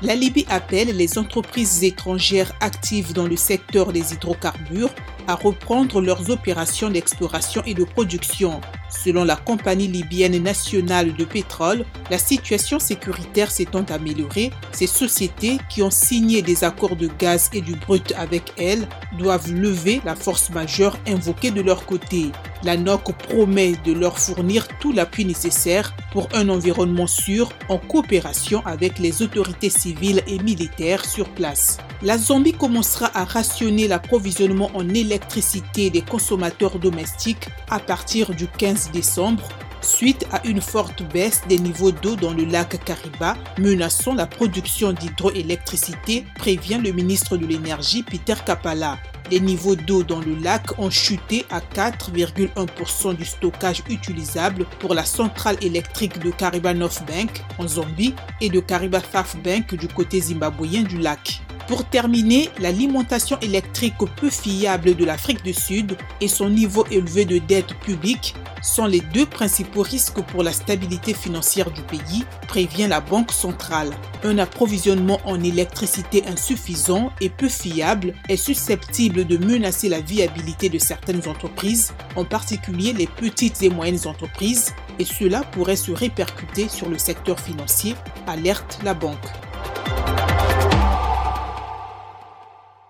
La Libye appelle les entreprises étrangères actives dans le secteur des hydrocarbures à reprendre leurs opérations d'exploration et de production. Selon la compagnie libyenne nationale de pétrole, la situation sécuritaire s'étant améliorée, ces sociétés qui ont signé des accords de gaz et du brut avec elle doivent lever la force majeure invoquée de leur côté. La NOC promet de leur fournir tout l'appui nécessaire pour un environnement sûr en coopération avec les autorités civiles et militaires sur place. La Zambie commencera à rationner l'approvisionnement en électricité des consommateurs domestiques à partir du 15 décembre suite à une forte baisse des niveaux d'eau dans le lac Kariba menaçant la production d'hydroélectricité, prévient le ministre de l'Énergie Peter Kapala. Les niveaux d'eau dans le lac ont chuté à 4,1% du stockage utilisable pour la centrale électrique de Kariba North Bank en Zambie et de Kariba South Bank du côté zimbabwéen du lac. Pour terminer, l'alimentation électrique peu fiable de l'Afrique du Sud et son niveau élevé de dette publique sont les deux principaux risques pour la stabilité financière du pays, prévient la Banque centrale. Un approvisionnement en électricité insuffisant et peu fiable est susceptible de menacer la viabilité de certaines entreprises, en particulier les petites et moyennes entreprises, et cela pourrait se répercuter sur le secteur financier, alerte la banque.